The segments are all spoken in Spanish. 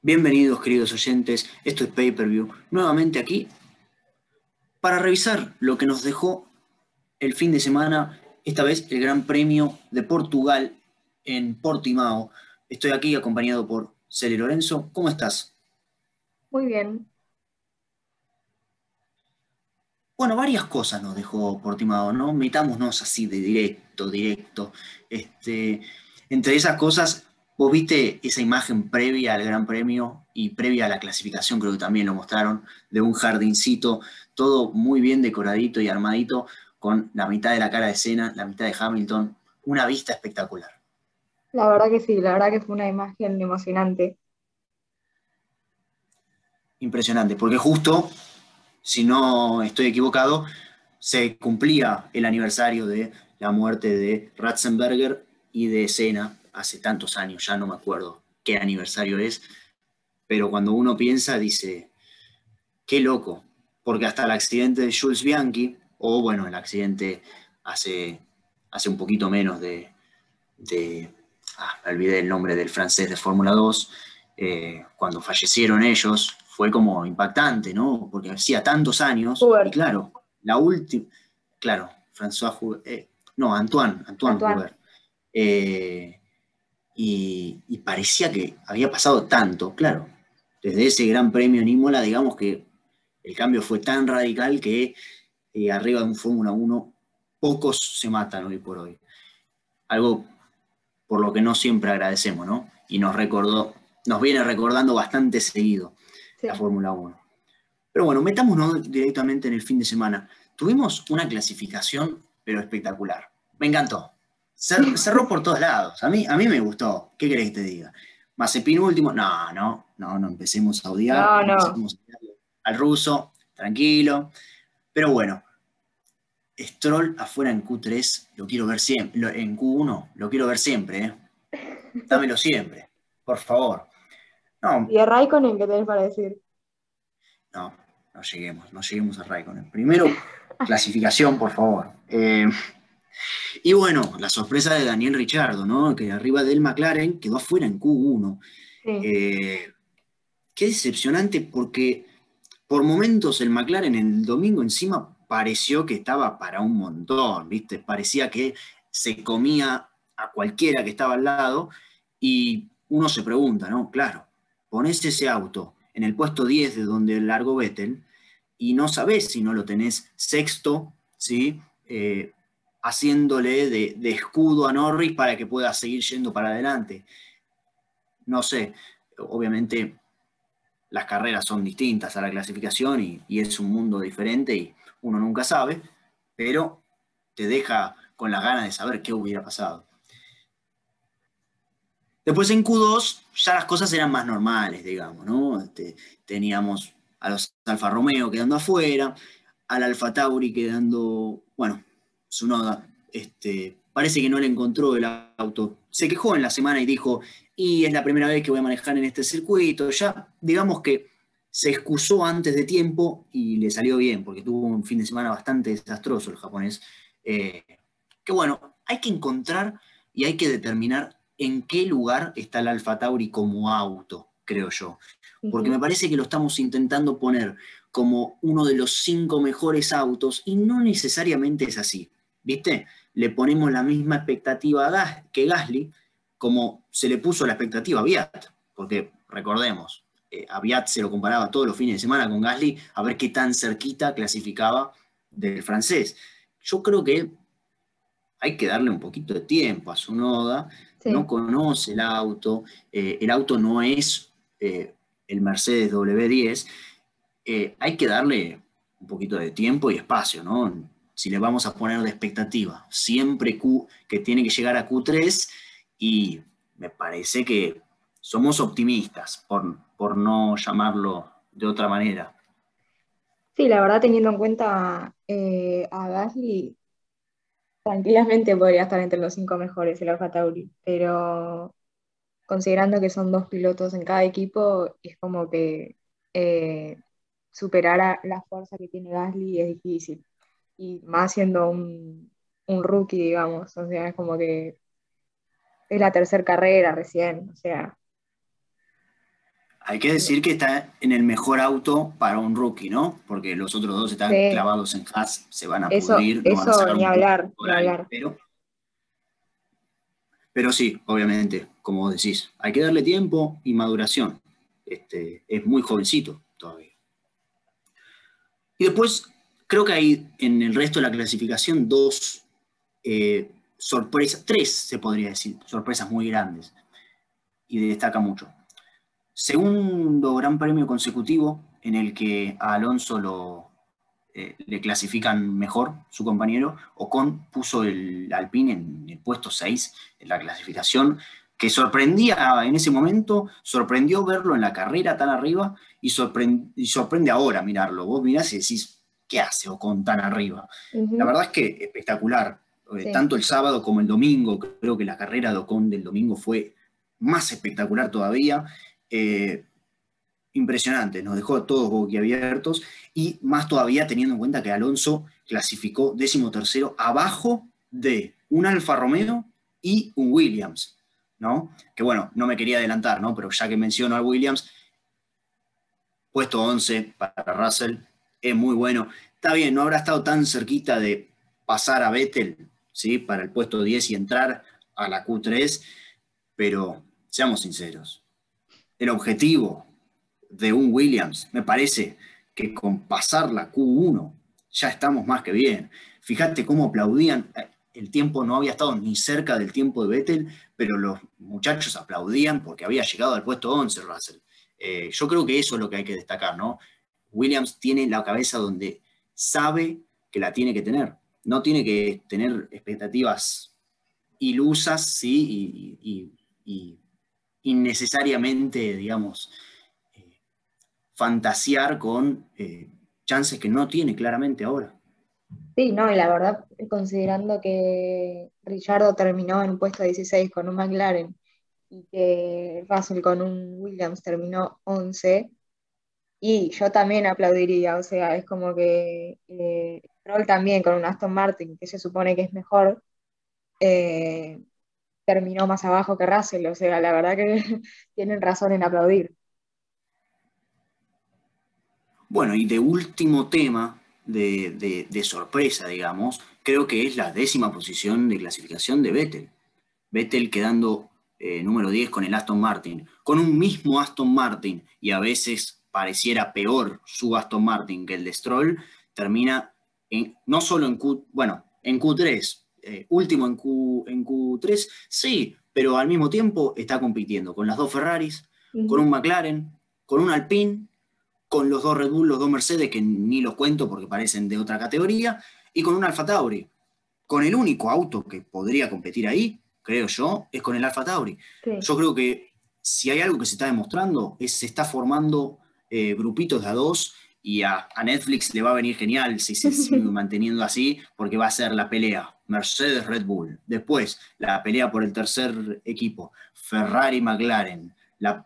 Bienvenidos, queridos oyentes. Esto es Pay Per View. Nuevamente aquí para revisar lo que nos dejó el fin de semana, esta vez el Gran Premio de Portugal en Portimao. Estoy aquí acompañado por Celi Lorenzo. ¿Cómo estás? Muy bien. Bueno, varias cosas nos dejó Portimao, ¿no? Metámonos así de directo, directo. Este, entre esas cosas, vos viste esa imagen previa al Gran Premio y previa a la clasificación, creo que también lo mostraron, de un jardincito, todo muy bien decoradito y armadito, con la mitad de la cara de escena, la mitad de Hamilton, una vista espectacular. La verdad que sí, la verdad que fue una imagen emocionante. Impresionante, porque justo, si no estoy equivocado, se cumplía el aniversario de la muerte de Ratzenberger y de Senna hace tantos años, ya no me acuerdo qué aniversario es, pero cuando uno piensa dice, qué loco, porque hasta el accidente de Jules Bianchi, o bueno, el accidente hace, hace un poquito menos de, ah, me olvidé el nombre del francés de Fórmula 2, eh, cuando fallecieron ellos, fue como impactante, ¿no? Porque hacía tantos años, y claro, la última, claro, François eh, no, Antoine, Antoine, Antoine. Eh, y, parecía que había pasado tanto, claro. Desde ese gran premio en Imola, digamos que el cambio fue tan radical que eh, arriba de un Fórmula 1 pocos se matan hoy por hoy. Algo por lo que no siempre agradecemos, ¿no? Y nos recordó, nos viene recordando bastante seguido la Fórmula 1. Pero bueno, metámonos directamente en el fin de semana. Tuvimos una clasificación, pero espectacular. Me encantó. Cerró por todos lados. A mí, a mí me gustó. ¿Qué querés que te diga? Mazepin último. No, no, no, no empecemos a odiar. No, no. al ruso, tranquilo. Pero bueno, Stroll afuera en Q3, lo quiero ver siempre. En Q1, lo quiero ver siempre. ¿eh? Dámelo siempre, por favor. ¿Y a Raikkonen qué tenés para decir? No, no lleguemos, no lleguemos a Raikkonen. Primero, clasificación, por favor. Eh, y bueno, la sorpresa de Daniel Richardo, ¿no? Que arriba del McLaren quedó afuera en Q1. Eh, qué decepcionante porque por momentos el McLaren el domingo encima pareció que estaba para un montón, ¿viste? Parecía que se comía a cualquiera que estaba al lado y uno se pregunta, ¿no? Claro, pones ese auto en el puesto 10 de donde largo Vettel y no sabes si no lo tenés sexto, ¿sí? Eh, haciéndole de, escudo a Norris para que pueda seguir yendo para adelante. No sé, obviamente las carreras son distintas a la clasificación y, es un mundo diferente y uno nunca sabe, pero te deja con las ganas de saber qué hubiera pasado. Después en Q2 ya las cosas eran más normales, digamos, ¿no? Este, teníamos a los Alfa Romeo quedando afuera, al Alfa Tauri quedando, bueno, Sunoda, este, parece que no le encontró el auto. Se quejó en la semana y dijo, y es la primera vez que voy a manejar en este circuito. Ya, digamos que se excusó antes de tiempo y le salió bien, porque tuvo un fin de semana bastante desastroso el japonés. Eh, que bueno, hay que encontrar y hay que determinar en qué lugar está el Alfa Tauri como auto, creo yo. Porque me parece que lo estamos intentando poner como uno de los cinco mejores autos y no necesariamente es así. ¿Viste? Le ponemos la misma expectativa a que Gasly, como se le puso la expectativa a Viat, porque recordemos, eh, a Viat se lo comparaba todos los fines de semana con Gasly a ver qué tan cerquita clasificaba del francés. Yo creo que hay que darle un poquito de tiempo a su noda, no conoce el auto, eh, el auto no es eh, el Mercedes W10, hay que darle un poquito de tiempo y espacio, ¿no? Si le vamos a poner de expectativa. Siempre Q, que tiene que llegar a Q3 y me parece que somos optimistas, por, por no llamarlo de otra manera. Sí, la verdad, teniendo en cuenta eh, a Gasly, tranquilamente podría estar entre los cinco mejores el Alfa Tauri, pero considerando que son dos pilotos en cada equipo, es como que eh, superar la fuerza que tiene Gasly es difícil y más siendo un, rookie, digamos, o sea, es como que es la tercera carrera recién, o sea. Hay que decir que está en el mejor auto para un rookie, ¿no? Porque los otros dos están clavados en Haas, se van a pudrir. No eso, ni hablar, ni hablar. Pero, pero sí, obviamente, como decís, hay que darle tiempo y maduración. Este, es muy jovencito todavía. Y después, creo que hay en el resto de la clasificación dos eh, sorpresas, tres se podría decir, sorpresas muy grandes. Y destaca mucho. Segundo gran premio consecutivo en el que a Alonso lo, eh, le clasifican mejor su compañero. Ocon puso el Alpine en el puesto 6 en la clasificación, que sorprendía en ese momento, sorprendió verlo en la carrera tan arriba y, sorprende, ahora mirarlo. Vos mirás y decís, ¿qué hace Ocon tan arriba? La verdad es que espectacular. Eh, tanto el sábado como el domingo, creo que la carrera de Ocon del domingo fue más espectacular todavía. Eh, impresionante, nos dejó a todos boquiabiertos y más todavía teniendo en cuenta que Alonso clasificó décimo tercero abajo de un Alfa Romeo y un Williams, ¿no? Que bueno, no me quería adelantar, ¿no? Pero ya que menciono al Williams, puesto 11 para Russell, es muy bueno. Está bien, no habrá estado tan cerquita de pasar a Vettel, ¿sí? Para el puesto 10 y entrar a la Q3, pero seamos sinceros, el objetivo de un Williams, me parece que con pasar la Q1 ya estamos más que bien. Fíjate cómo aplaudían, el tiempo no había estado ni cerca del tiempo de Vettel, pero los muchachos aplaudían porque había llegado al puesto 11 Russell. Eh, yo creo que eso es lo que hay que destacar, ¿no? Williams tiene la cabeza donde sabe que la tiene que tener. No tiene que tener expectativas ilusas, sí, y innecesariamente, digamos, eh, fantasear con eh, chances que no tiene claramente ahora. Sí, no, y la verdad, considerando que Richardo terminó en puesto 16 con un McLaren y que Russell con un Williams terminó 11, y yo también aplaudiría, o sea, es como que eh, también con un Aston Martin, que se supone que es mejor, eh, terminó más abajo que Russell, o sea, la verdad que tienen razón en aplaudir. Bueno, y de último tema de, sorpresa, digamos, creo que es la décima posición de clasificación de Vettel. Vettel quedando eh, número 10 con el Aston Martin, con un mismo Aston Martin, y a veces pareciera peor su Aston Martin que el de Stroll, termina en, no solo en Q, bueno, en Q3, eh, último en, Q, en Q3, sí, pero al mismo tiempo está compitiendo con las dos Ferraris, con un McLaren, con un Alpine, con los dos Red Bull, los dos Mercedes, que ni los cuento porque parecen de otra categoría, y con un Alfa Tauri. Con el único auto que podría competir ahí, creo yo, es con el Alfa Tauri. Yo creo que si hay algo que se está demostrando, es se está formando eh, grupitos de a dos y a, Netflix le va a venir genial si se sigue manteniendo así, porque va a ser la pelea Mercedes Red Bull, después la pelea por el tercer equipo, Ferrari McLaren, la,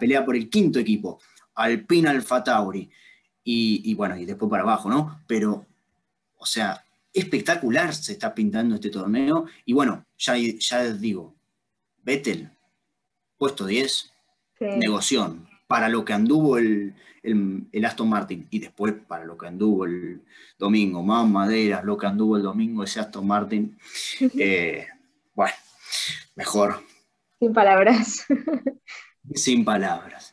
pelea por el quinto equipo, Alpine Alfa Tauri, y, bueno, y después para abajo, ¿no? Pero, o sea, espectacular se está pintando este torneo, y bueno, ya, ya digo, Vettel, puesto 10, negoción, para lo que anduvo el, el, Aston Martin y después para lo que anduvo el domingo, más maderas, lo que anduvo el domingo ese Aston Martin, eh, bueno, mejor. Sin palabras. Sin palabras.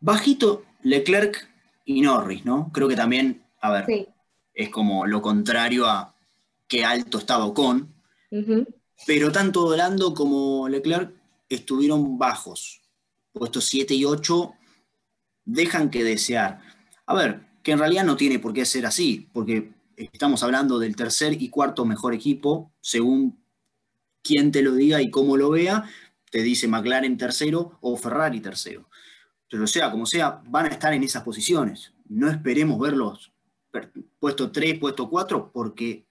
Bajito Leclerc y Norris, ¿no? Creo que también, a ver, es como lo contrario a qué alto estaba Ocon, pero tanto Lando como Leclerc estuvieron bajos, puestos 7 y 8 dejan que desear. A ver, que en realidad no tiene por qué ser así, porque estamos hablando del tercer y cuarto mejor equipo, según quien te lo diga y cómo lo vea, te dice McLaren tercero o Ferrari tercero. Pero sea como sea, van a estar en esas posiciones. No esperemos verlos puesto 3, puesto 4, porque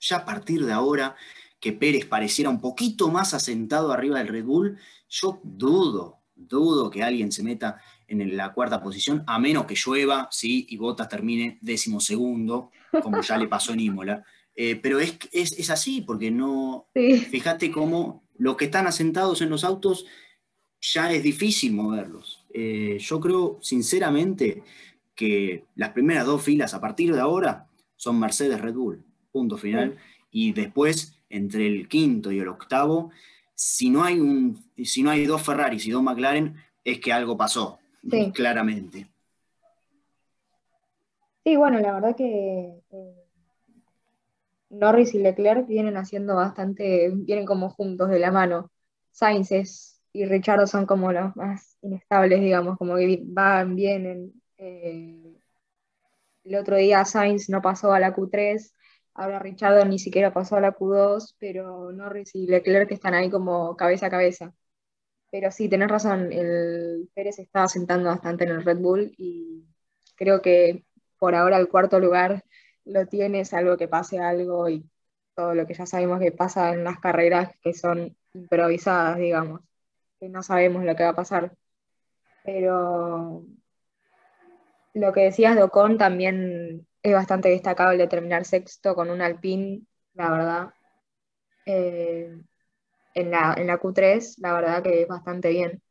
ya a partir de ahora que Pérez pareciera un poquito más asentado arriba del Red Bull, yo dudo, dudo que alguien se meta en la cuarta posición, a menos que llueva, ¿sí? y Bottas termine décimo segundo, como ya le pasó en Imola. Eh, pero es, es, así, porque no. Fíjate cómo los que están asentados en los autos ya es difícil moverlos. Eh, yo creo, sinceramente, que las primeras dos filas a partir de ahora son Mercedes Red Bull, punto final. Y después, entre el quinto y el octavo, si no hay, un, si no hay dos Ferraris y dos McLaren, es que algo pasó, claramente. Sí, bueno, la verdad que eh, Norris y Leclerc vienen haciendo bastante, vienen como juntos de la mano. Sainz y Richard son como los más inestables, digamos, como que van, vienen. Eh, el otro día Sainz no pasó a la Q3, ahora Richard ni siquiera pasó a la Q2, pero Norris y Leclerc están ahí como cabeza a cabeza. Pero sí, tenés razón, el Pérez está sentando bastante en el Red Bull y creo que por ahora el cuarto lugar lo tiene, algo que pase algo y todo lo que ya sabemos que pasa en las carreras que son improvisadas, digamos, que no sabemos lo que va a pasar. Pero lo que decías de Ocon también es bastante destacable terminar sexto con un Alpine, la verdad. Eh, en, la, en la Q3, la verdad que es bastante bien.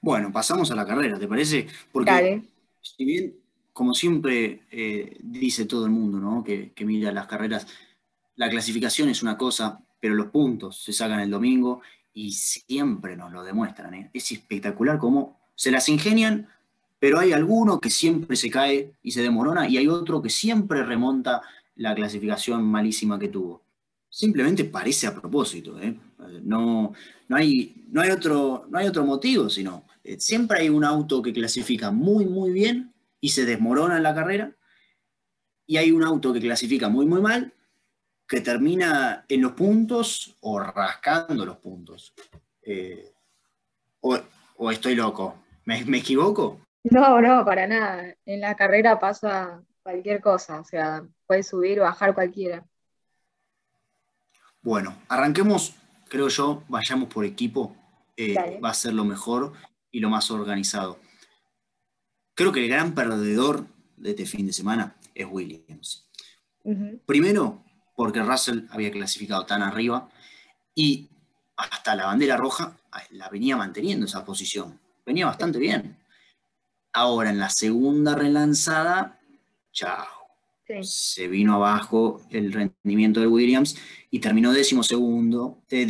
Bueno, pasamos a la carrera, ¿te parece? Porque si bien, como siempre eh, dice todo el mundo, ¿no? Que, que mira las carreras, la clasificación es una cosa, pero los puntos se sacan el domingo y siempre nos lo demuestran. ¿eh? Es espectacular cómo se las ingenian, pero hay alguno que siempre se cae y se demorona y hay otro que siempre remonta la clasificación malísima que tuvo. Simplemente parece a propósito, ¿eh? no, no, hay, no, hay otro, no hay otro motivo, sino eh, siempre hay un auto que clasifica muy, muy bien y se desmorona en la carrera, y hay un auto que clasifica muy, muy mal que termina en los puntos o rascando los puntos. Eh, o, estoy loco? ¿Me, equivoco? No, no, para nada. En la carrera pasa cualquier cosa, o sea, puede subir o bajar cualquiera. Bueno, arranquemos, creo yo, vayamos por equipo, eh, va a ser lo mejor y lo más organizado. Creo que el gran perdedor de este fin de semana es Williams. Primero, porque Russell había clasificado tan arriba y hasta la bandera roja la venía manteniendo esa posición. Venía bastante bien. Ahora en la segunda relanzada, chao. Se vino abajo el rendimiento de Williams y terminó décimo segundo, eh,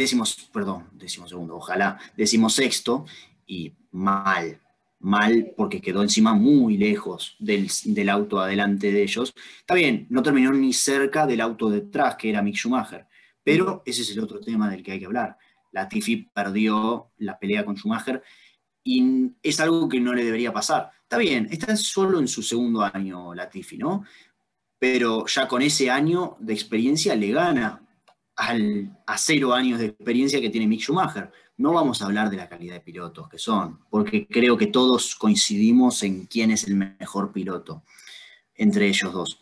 perdón, décimo segundo, ojalá, décimo sexto y mal, mal porque quedó encima muy lejos del, auto adelante de ellos. Está bien, no terminó ni cerca del auto detrás, que era Mick Schumacher, pero ese es el otro tema del que hay que hablar. La Tiffy perdió la pelea con Schumacher y es algo que no le debería pasar. Está bien, está solo en su segundo año la Tiffy, ¿no? Pero ya con ese año de experiencia le gana al, a cero años de experiencia que tiene Mick Schumacher. No vamos a hablar de la calidad de pilotos que son, porque creo que todos coincidimos en quién es el mejor piloto entre ellos dos.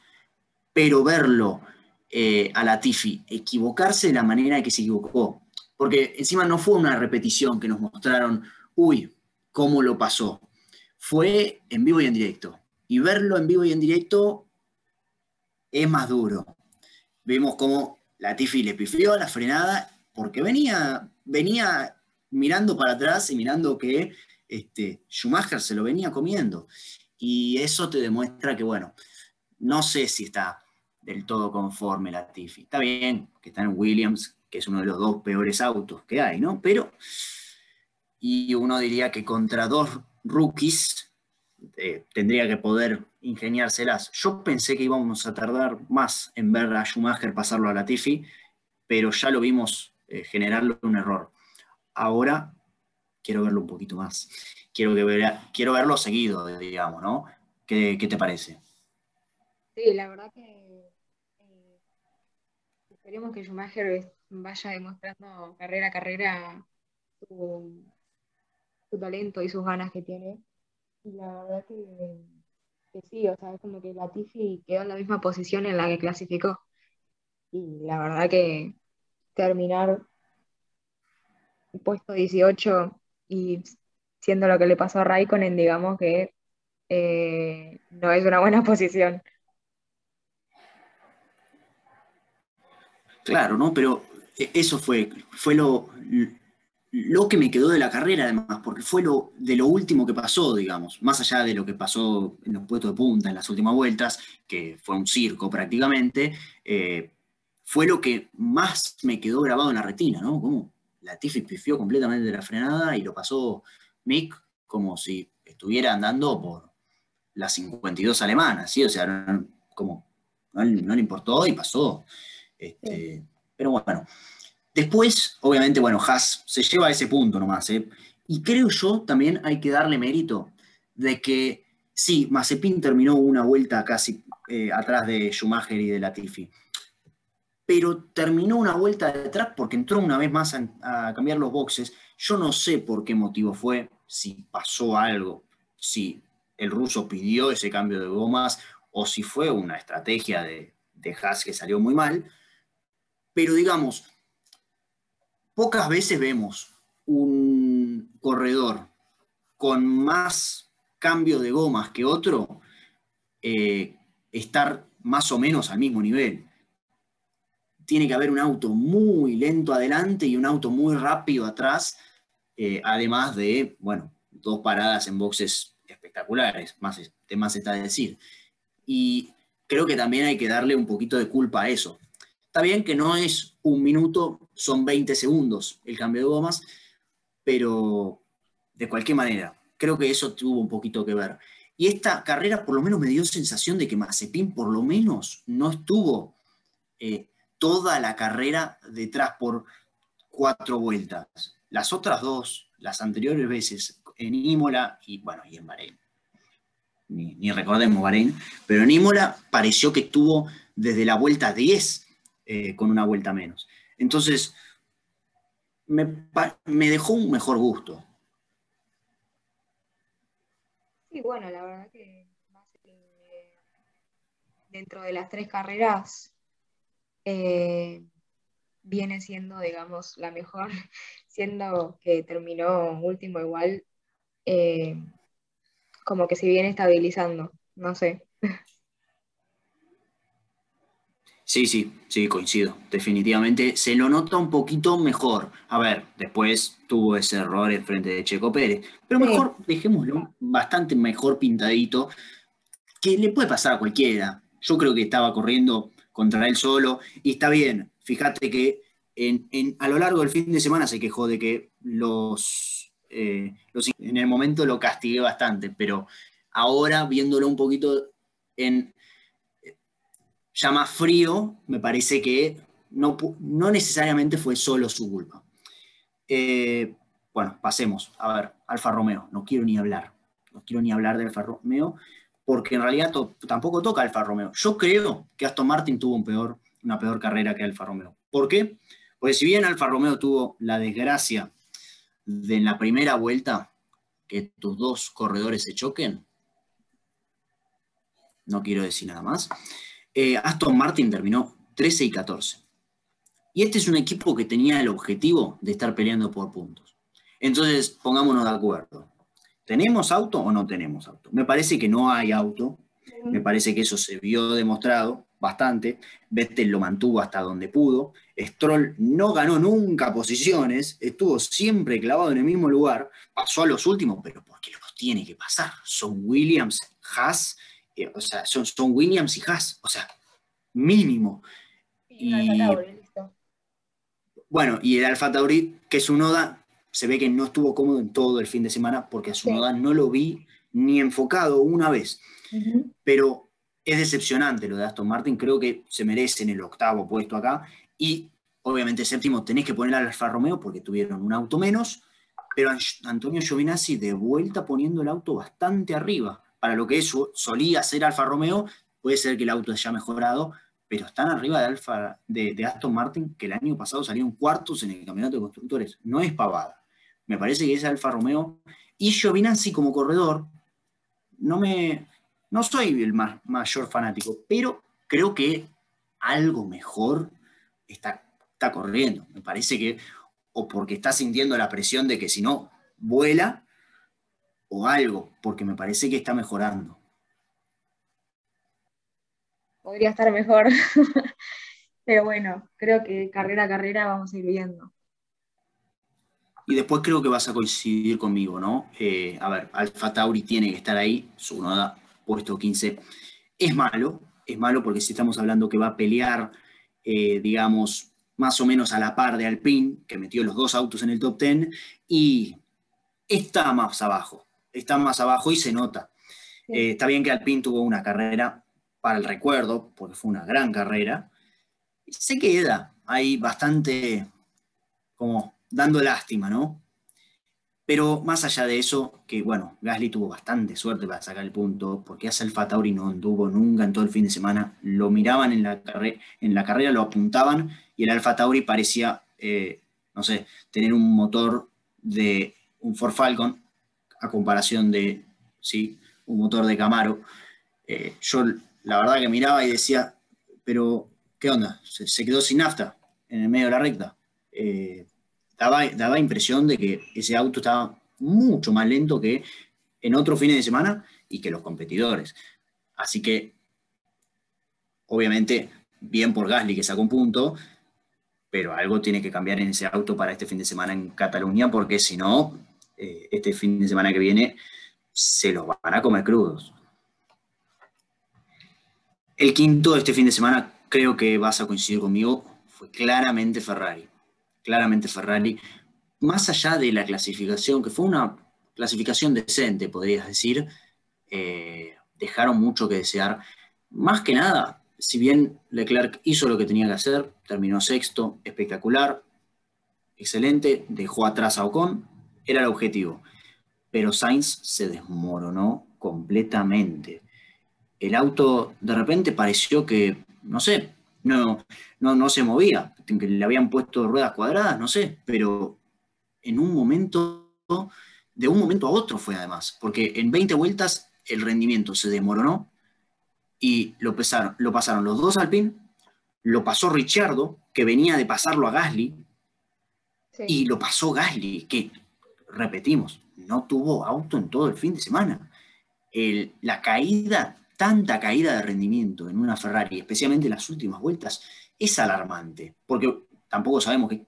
Pero verlo eh, a Latifi equivocarse de la manera en que se equivocó, porque encima no fue una repetición que nos mostraron, uy, cómo lo pasó. Fue en vivo y en directo. Y verlo en vivo y en directo es más duro. Vimos cómo Latifi le pifió la frenada porque venía, venía mirando para atrás y mirando que este, Schumacher se lo venía comiendo. Y eso te demuestra que, bueno, no sé si está del todo conforme la Tiffy. Está bien que está en Williams, que es uno de los dos peores autos que hay, ¿no? Pero, y uno diría que contra dos rookies eh, tendría que poder ingeniárselas. Yo pensé que íbamos a tardar más en ver a Schumacher pasarlo a la Tiffy, pero ya lo vimos eh, generarle un error ahora quiero verlo un poquito más. Quiero, que quiero verlo seguido, digamos, ¿no? ¿Qué, te parece? Sí, la verdad que eh, esperemos que Schumacher vaya demostrando carrera a carrera su, talento y sus ganas que tiene. Y la verdad que, sí, o sea, es como que la Tiffy quedó en la misma posición en la que clasificó. Y la verdad que terminar puesto 18 y siendo lo que le pasó a Raikkonen, digamos que eh, no es una buena posición. Claro, ¿no? Pero eso fue, fue lo, lo que me quedó de la carrera, además, porque fue lo, de lo último que pasó, digamos, más allá de lo que pasó en los puestos de punta en las últimas vueltas, que fue un circo prácticamente, eh, fue lo que más me quedó grabado en la retina, ¿no? Como la Tiffy pifió completamente de la frenada y lo pasó Mick como si estuviera andando por las 52 alemanas, ¿sí? O sea, como no, le importó y pasó. Este, pero bueno, después, obviamente, bueno, Haas se lleva a ese punto nomás, ¿eh? Y creo yo también hay que darle mérito de que, sí, Mazepin terminó una vuelta casi eh, atrás de Schumacher y de Latifi, pero terminó una vuelta detrás porque entró una vez más a, cambiar los boxes. Yo no sé por qué motivo fue, si pasó algo, si el ruso pidió ese cambio de gomas o si fue una estrategia de, de Haas que salió muy mal. Pero digamos, pocas veces vemos un corredor con más cambio de gomas que otro eh, estar más o menos al mismo nivel. Tiene que haber un auto muy lento adelante y un auto muy rápido atrás, eh, además de, bueno, dos paradas en boxes espectaculares, más, más está decir. Y creo que también hay que darle un poquito de culpa a eso. Está bien que no es un minuto, son 20 segundos el cambio de gomas, pero de cualquier manera, creo que eso tuvo un poquito que ver. Y esta carrera por lo menos me dio sensación de que Mazepin por lo menos no estuvo eh, toda la carrera detrás por cuatro vueltas. Las otras dos, las anteriores veces, en Imola y bueno, y en Bahrein. Ni, recordemos Bahrein, pero en Imola pareció que estuvo desde la vuelta 10 eh, con una vuelta menos. Entonces, me, dejó un mejor gusto. Sí, bueno, la verdad que eh, dentro de las tres carreras eh, viene siendo, digamos, la mejor, siendo que terminó último igual, eh, como que se viene estabilizando, no sé. Sí, sí, sí, coincido, definitivamente. Se lo nota un poquito mejor. A ver, después tuvo ese error en frente de Checo Pérez, pero mejor, dejémoslo bastante mejor pintadito, que le puede pasar a cualquiera. Yo creo que estaba corriendo contra él solo y está bien. Fíjate que en, a lo largo del fin de semana se quejó de que los eh, en el momento lo castigué bastante, pero ahora viéndolo un poquito en ya más frío, me parece que no, no necesariamente fue solo su culpa. Eh, bueno, pasemos. A ver, Alfa Romeo, no quiero ni hablar. No quiero ni hablar de Alfa Romeo, porque en realidad tampoco toca Alfa Romeo. Yo creo que Aston Martin tuvo una peor carrera que Alfa Romeo. ¿Por qué? Porque si bien Alfa Romeo tuvo la desgracia de en la primera vuelta que tus dos corredores se choquen, no quiero decir nada más, eh, Aston Martin terminó 13 y 14. Y este es un equipo que tenía el objetivo de estar peleando por puntos. Entonces, pongámonos de acuerdo. ¿Tenemos auto o no tenemos auto? Me parece que no hay auto. Me parece que eso se vio demostrado bastante. Vettel lo mantuvo hasta donde pudo. Stroll no ganó nunca posiciones, estuvo siempre clavado en el mismo lugar. Pasó a los últimos, pero porque los tiene que pasar. Son Williams, Haas, eh, o sea, son, son, Williams y Haas, o sea, mínimo. Y, bueno, y el Alfa Tauri, que es un Oda, se ve que no estuvo cómodo en todo el fin de semana porque a su Noda no lo vi ni enfocado una vez. Pero es decepcionante lo de Aston Martin, creo que se merecen el octavo puesto acá. Y obviamente séptimo tenés que poner al Alfa Romeo porque tuvieron un auto menos, pero Antonio Giovinazzi de vuelta poniendo el auto bastante arriba. Para lo que eso solía ser Alfa Romeo, puede ser que el auto haya mejorado, pero están arriba de, Alfa, de, Aston Martin, que el año pasado salieron cuartos en el campeonato de constructores. No es pavada. Me parece que es Alfa Romeo. Y Giovinazzi como corredor, no me, no soy el mayor fanático, pero creo que algo mejor está, está corriendo. Me parece que, o porque está sintiendo la presión de que si no, vuela, o algo, porque me parece que está mejorando. Podría estar mejor, pero bueno, creo que carrera a carrera vamos a ir viendo. Y después creo que vas a coincidir conmigo, ¿no? Eh, a ver, Alfa Tauri tiene que estar ahí, su noda, puesto 15. Es malo, es malo porque si estamos hablando que va a pelear, eh, digamos, más o menos a la par de Alpine, que metió los dos autos en el top 10, y está más abajo, está más abajo y se nota. Eh, está bien que Alpine tuvo una carrera para el recuerdo, porque fue una gran carrera, se queda ahí bastante como dando lástima, ¿no? Pero más allá de eso, que bueno, Gasly tuvo bastante suerte para sacar el punto, porque hace el Tauri no anduvo nunca en todo el fin de semana. Lo miraban en la, en la carrera, lo apuntaban y el Alfa Tauri parecía, eh, no sé, tener un motor de un Ford Falcon a comparación de, sí, un motor de Camaro. Eh, yo la verdad que miraba y decía, pero ¿qué onda? Se, quedó sin nafta en el medio de la recta. Eh, daba, impresión de que ese auto estaba mucho más lento que en otros fines de semana y que los competidores. Así que, obviamente, bien por Gasly que sacó un punto, pero algo tiene que cambiar en ese auto para este fin de semana en Cataluña, porque si no, eh, este fin de semana que viene se los van a comer crudos. El quinto de este fin de semana, creo que vas a coincidir conmigo, fue claramente Ferrari claramente Ferrari, más allá de la clasificación, que fue una clasificación decente, podrías decir, eh, dejaron mucho que desear. Más que nada, si bien Leclerc hizo lo que tenía que hacer, terminó sexto, espectacular, excelente, dejó atrás a Ocon, era el objetivo. Pero Sainz se desmoronó completamente. El auto de repente pareció que, no sé, no, no, no se movía, que le habían puesto ruedas cuadradas, no sé, pero en un momento, de un momento a otro fue además, porque en 20 vueltas el rendimiento se desmoronó y lo, pesaron, lo pasaron los dos Alpine, lo pasó Ricciardo, que venía de pasarlo a Gasly, y lo pasó Gasly, que, repetimos, no tuvo auto en todo el fin de semana. la caída tanta caída de rendimiento en una Ferrari, especialmente en las últimas vueltas, es alarmante, porque tampoco sabemos qué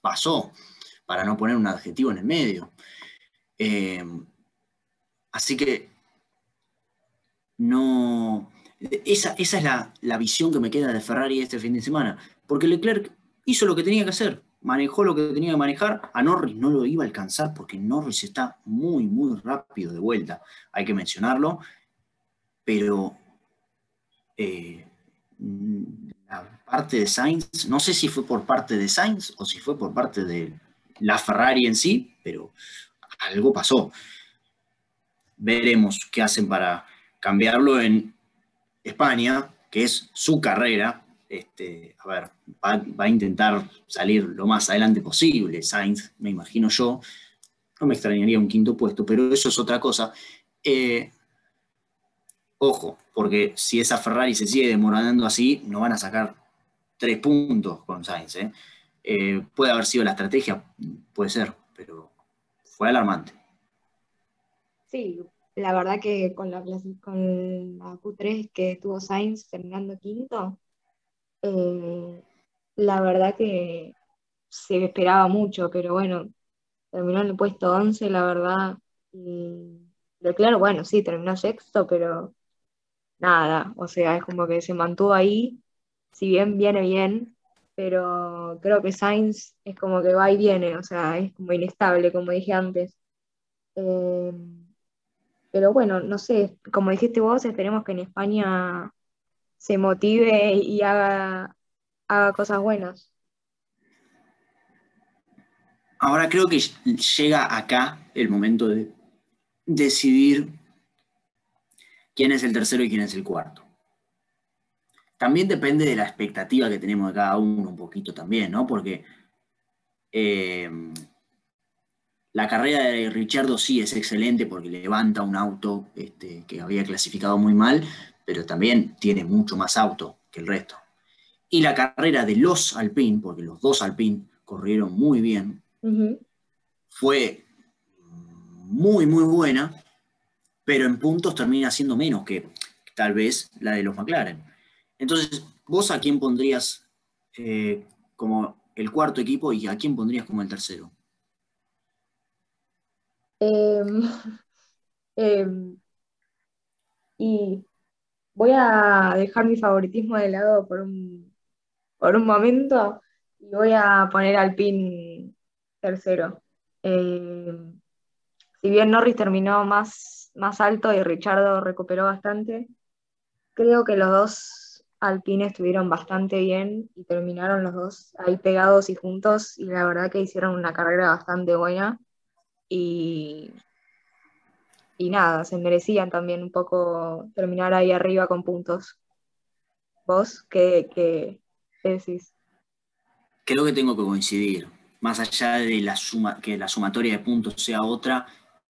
pasó, para no poner un adjetivo en el medio. Eh, así que no. Esa, esa es la, la, visión que me queda de Ferrari este fin de semana, porque Leclerc hizo lo que tenía que hacer, manejó lo que tenía que manejar, a Norris no lo iba a alcanzar porque Norris está muy, muy rápido de vuelta, hay que mencionarlo, pero eh, la parte de Sainz, no sé si fue por parte de Sainz o si fue por parte de la Ferrari en sí, pero algo pasó. Veremos qué hacen para cambiarlo en España, que es su carrera, este, a ver, va, a intentar salir lo más adelante posible, Sainz, me imagino yo. No me extrañaría un quinto puesto, pero eso es otra cosa. Eh, ojo, porque si esa Ferrari se sigue demorando así, no van a sacar tres puntos con Sainz. ¿eh? Eh, puede haber sido la estrategia, puede ser, pero fue alarmante. Sí, la verdad que con la, con la Q3 que tuvo Sainz terminando quinto, eh, la verdad que se esperaba mucho, pero bueno, terminó en el puesto 11, la verdad. Y claro, bueno, sí, terminó sexto, pero nada, o sea, es como que se mantuvo ahí, si bien viene bien, pero creo que Sainz es como que va y viene, o sea, es como inestable, como dije antes. Eh, pero bueno, no sé, como dijiste vos, esperemos que en España se motive y haga, haga cosas buenas. Ahora creo que llega acá el momento de decidir quién es el tercero y quién es el cuarto. También depende de la expectativa que tenemos de cada uno un poquito también, ¿no? Porque eh, la carrera de Richardo sí es excelente porque levanta un auto este, que había clasificado muy mal, pero también tiene mucho más auto que el resto. Y la carrera de los Alpine, porque los dos Alpine corrieron muy bien, fue muy, muy buena, pero en puntos termina siendo menos que tal vez la de los McLaren. Entonces, ¿vos a quién pondrías eh, como el cuarto equipo y a quién pondrías como el tercero? Em, em, y voy a dejar mi favoritismo de lado por un, por un momento y voy a poner al pin tercero. Em, si bien Norris terminó más, más alto y Richardo recuperó bastante, creo que los dos alpines estuvieron bastante bien y terminaron los dos ahí pegados y juntos y la verdad que hicieron una carrera bastante buena y, y nada, se merecían también un poco terminar ahí arriba con puntos. ¿Vos qué, qué decís? Creo que tengo que coincidir. Más allá de la suma, que la sumatoria de puntos sea otra,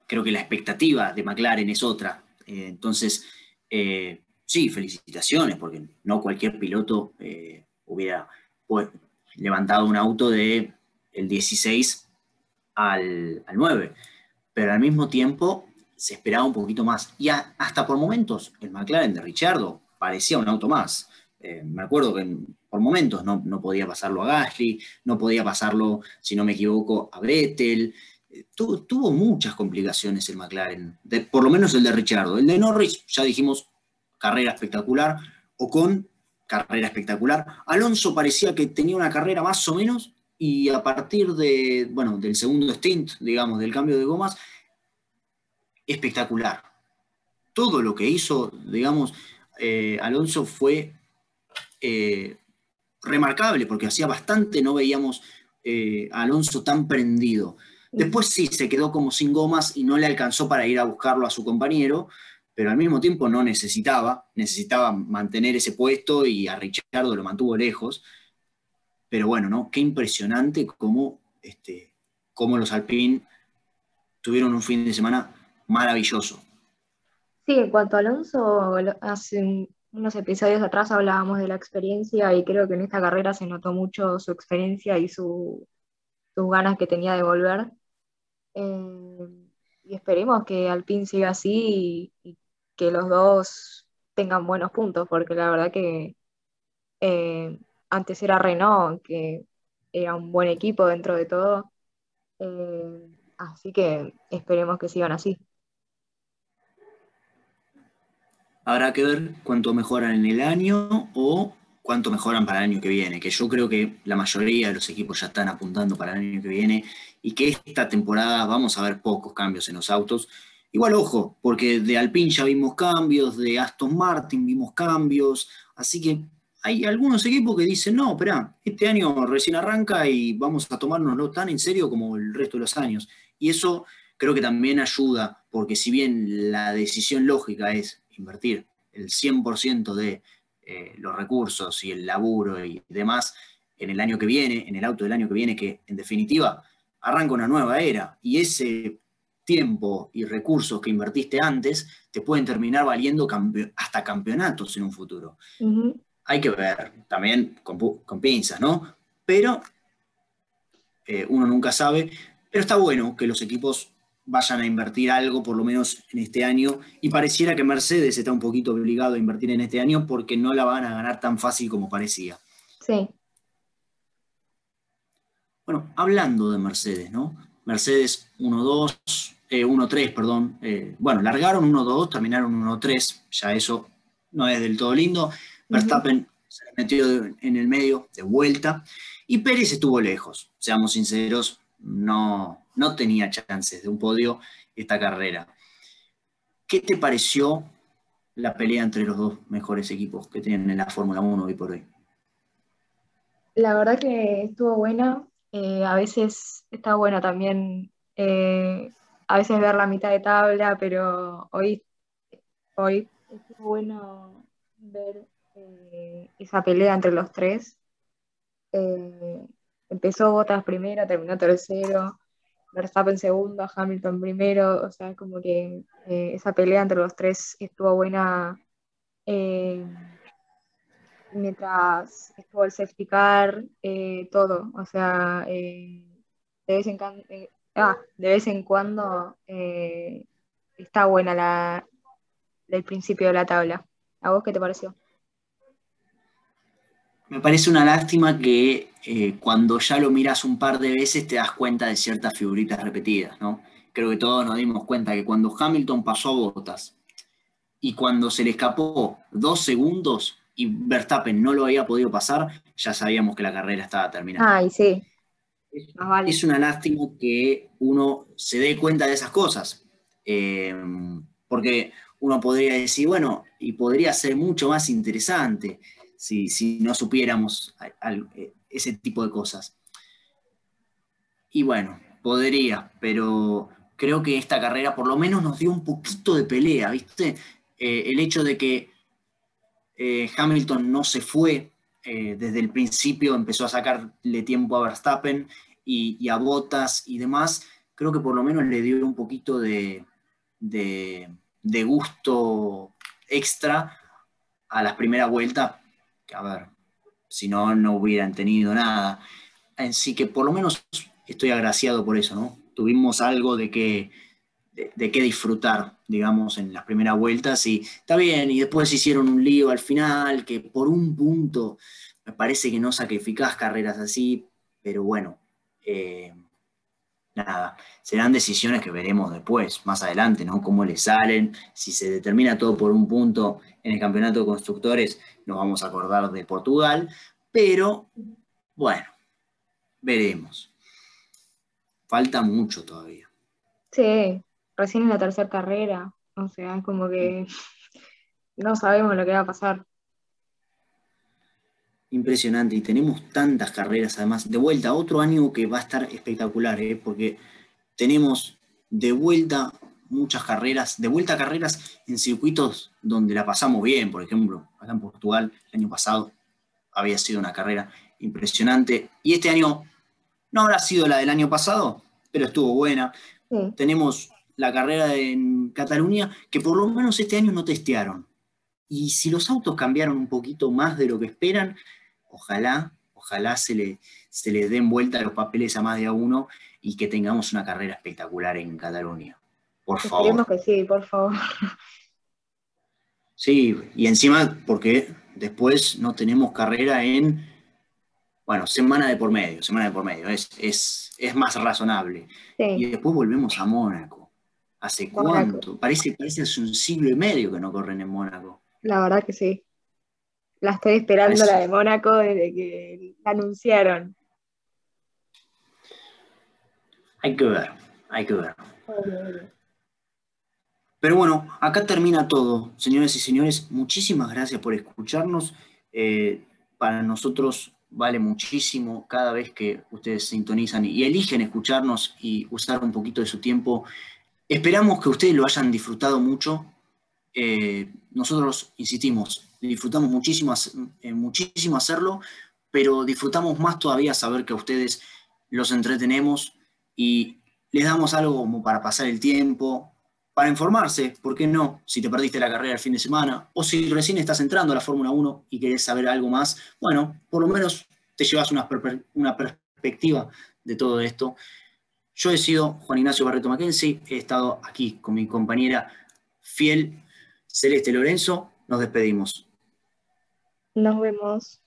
creo que la expectativa de McLaren es otra. Eh, entonces, eh, sí, felicitaciones, porque no cualquier piloto eh, hubiera pues, levantado un auto de el 16 al, 9, pero al mismo tiempo se esperaba un poquito más. Y hasta por momentos, el McLaren de Richardo parecía un auto más. Eh, me acuerdo que por momentos no, podía pasarlo a Gasly, no podía pasarlo, si no me equivoco, a Vettel. Eh, tuvo muchas complicaciones el McLaren, por lo menos el de Richardo. El de Norris, ya dijimos, carrera espectacular. o con carrera espectacular. Alonso parecía que tenía una carrera más o menos, y a partir de, bueno, del segundo stint, digamos, del cambio de gomas, espectacular. Todo lo que hizo, digamos, eh, Alonso fue eh, remarcable, porque hacía bastante no veíamos eh, a Alonso tan prendido. Después sí, se quedó como sin gomas y no le alcanzó para ir a buscarlo a su compañero, pero al mismo tiempo no necesitaba, necesitaba mantener ese puesto y a Richardo lo mantuvo lejos. Pero bueno, ¿no? Qué impresionante cómo, este, cómo los Alpine tuvieron un fin de semana maravilloso. Sí, en cuanto a Alonso, hace unos episodios atrás hablábamos de la experiencia y creo que en esta carrera se notó mucho su experiencia y sus ganas que tenía de volver. Eh, y esperemos que Alpine siga así y, que los dos tengan buenos puntos, porque la verdad que eh, antes era Renault, que era un buen equipo dentro de todo. Eh, así que esperemos que sigan así. Habrá que ver cuánto mejoran en el año o cuánto mejoran para el año que viene, que yo creo que la mayoría de los equipos ya están apuntando para el año que viene y que esta temporada vamos a ver pocos cambios en los autos. Igual ojo, porque de Alpine ya vimos cambios, de Aston Martin vimos cambios, así que hay algunos equipos que dicen, no, espera, este año recién arranca y vamos a tomárnoslo tan en serio como el resto de los años. Y eso creo que también ayuda, porque si bien la decisión lógica es invertir el 100% de eh, los recursos y el laburo y demás en el año que viene, en el auto del año que viene, que en definitiva arranca una nueva era y ese tiempo y recursos que invertiste antes te pueden terminar valiendo hasta campeonatos en un futuro hay que ver, también con, pinzas, ¿no? Pero eh, uno nunca sabe, pero está bueno que los equipos vayan a invertir algo, por lo menos en este año, y pareciera que Mercedes está un poquito obligado a invertir en este año porque no la van a ganar tan fácil como parecía. Sí. Bueno, hablando de Mercedes, ¿no? Mercedes 1-2, 1-3, eh, perdón. Eh, bueno, largaron 1-2, terminaron 1-3, ya eso no es del todo lindo. Verstappen se metió en el medio de vuelta y Pérez estuvo lejos. Seamos sinceros, no, no tenía chances de un podio esta carrera. ¿Qué te pareció la pelea entre los dos mejores equipos que tienen en la Fórmula 1 hoy por hoy? La verdad que estuvo buena. Eh, a veces está bueno también, eh, a veces ver la mitad de tabla, pero hoy, hoy estuvo bueno ver eh, esa pelea entre los tres. Empezó Bottas primero, terminó tercero, Verstappen segundo, Hamilton primero, o sea, como que eh, esa pelea entre los tres estuvo buena mientras estuvo el safety car, todo, o sea, de vez en, ah, cuando está buena la, el principio de la tabla. ¿A vos qué te pareció? Me parece una lástima que eh, cuando ya lo miras un par de veces te das cuenta de ciertas figuritas repetidas, ¿no? Creo que todos nos dimos cuenta que cuando Hamilton pasó a Bottas y cuando se le escapó dos segundos y Verstappen no lo había podido pasar, ya sabíamos que la carrera estaba terminada. Ay, sí. Es, una lástima que uno se dé cuenta de esas cosas. Eh, porque uno podría decir, bueno, y podría ser mucho más interesante si, si no supiéramos ese tipo de cosas. Y bueno, podría, pero creo que esta carrera por lo menos nos dio un poquito de pelea, ¿viste? Eh, el hecho de que eh, Hamilton no se fue eh, desde el principio, empezó a sacarle tiempo a Verstappen y, a Bottas y demás, creo que por lo menos le dio un poquito de, de, gusto extra a las primeras vueltas, a ver, si no, no hubieran tenido nada. Así que por lo menos estoy agraciado por eso, ¿no? Tuvimos algo de que de, qué disfrutar, digamos, en las primeras vueltas. Y está bien, y después hicieron un lío al final, que por un punto me parece que no sacrificás carreras así, pero bueno, eh, nada, serán decisiones que veremos después, más adelante, ¿no? Cómo le salen, si se determina todo por un punto en el campeonato de constructores, nos vamos a acordar de Portugal, pero bueno, veremos. Falta mucho todavía. Sí, recién en la tercera carrera, o sea, como que no sabemos lo que va a pasar. Impresionante, y tenemos tantas carreras además. De vuelta, otro año que va a estar espectacular, ¿eh? porque tenemos de vuelta muchas carreras, de vuelta carreras en circuitos donde la pasamos bien, por ejemplo, acá en Portugal el año pasado había sido una carrera impresionante, y este año no habrá sido la del año pasado, pero estuvo buena. Tenemos la carrera en Cataluña, que por lo menos este año no testearon. Y si los autos cambiaron un poquito más de lo que esperan, ojalá, ojalá se le, se le den vuelta los papeles a más de a uno y que tengamos una carrera espectacular en Cataluña. Por favor. que sí, por favor. Sí, y encima porque después no tenemos carrera en, bueno, semana de por medio, semana de por medio, es, es, más razonable. Y después volvemos a Mónaco. ¿Hace cuánto? Parece, parece hace un siglo y medio que no corren en Mónaco. La verdad que sí. La estoy esperando la de Mónaco desde que la anunciaron. Hay que ver, hay que ver. Pero bueno, acá termina todo, señores y señores. Muchísimas gracias por escucharnos. Eh, para nosotros vale muchísimo cada vez que ustedes sintonizan y eligen escucharnos y usar un poquito de su tiempo Esperamos que ustedes lo hayan disfrutado mucho. Eh, nosotros, insistimos, disfrutamos muchísimo, eh, muchísimo hacerlo, pero disfrutamos más todavía saber que a ustedes los entretenemos y les damos algo como para pasar el tiempo, para informarse, ¿por qué no? Si te perdiste la carrera el fin de semana, o si recién estás entrando a la Fórmula 1 y querés saber algo más, bueno, por lo menos te llevas una perspectiva de todo esto. Yo he sido Juan Ignacio Barreto Mackenzie, he estado aquí con mi compañera fiel Celeste Lorenzo. Nos despedimos. Nos vemos.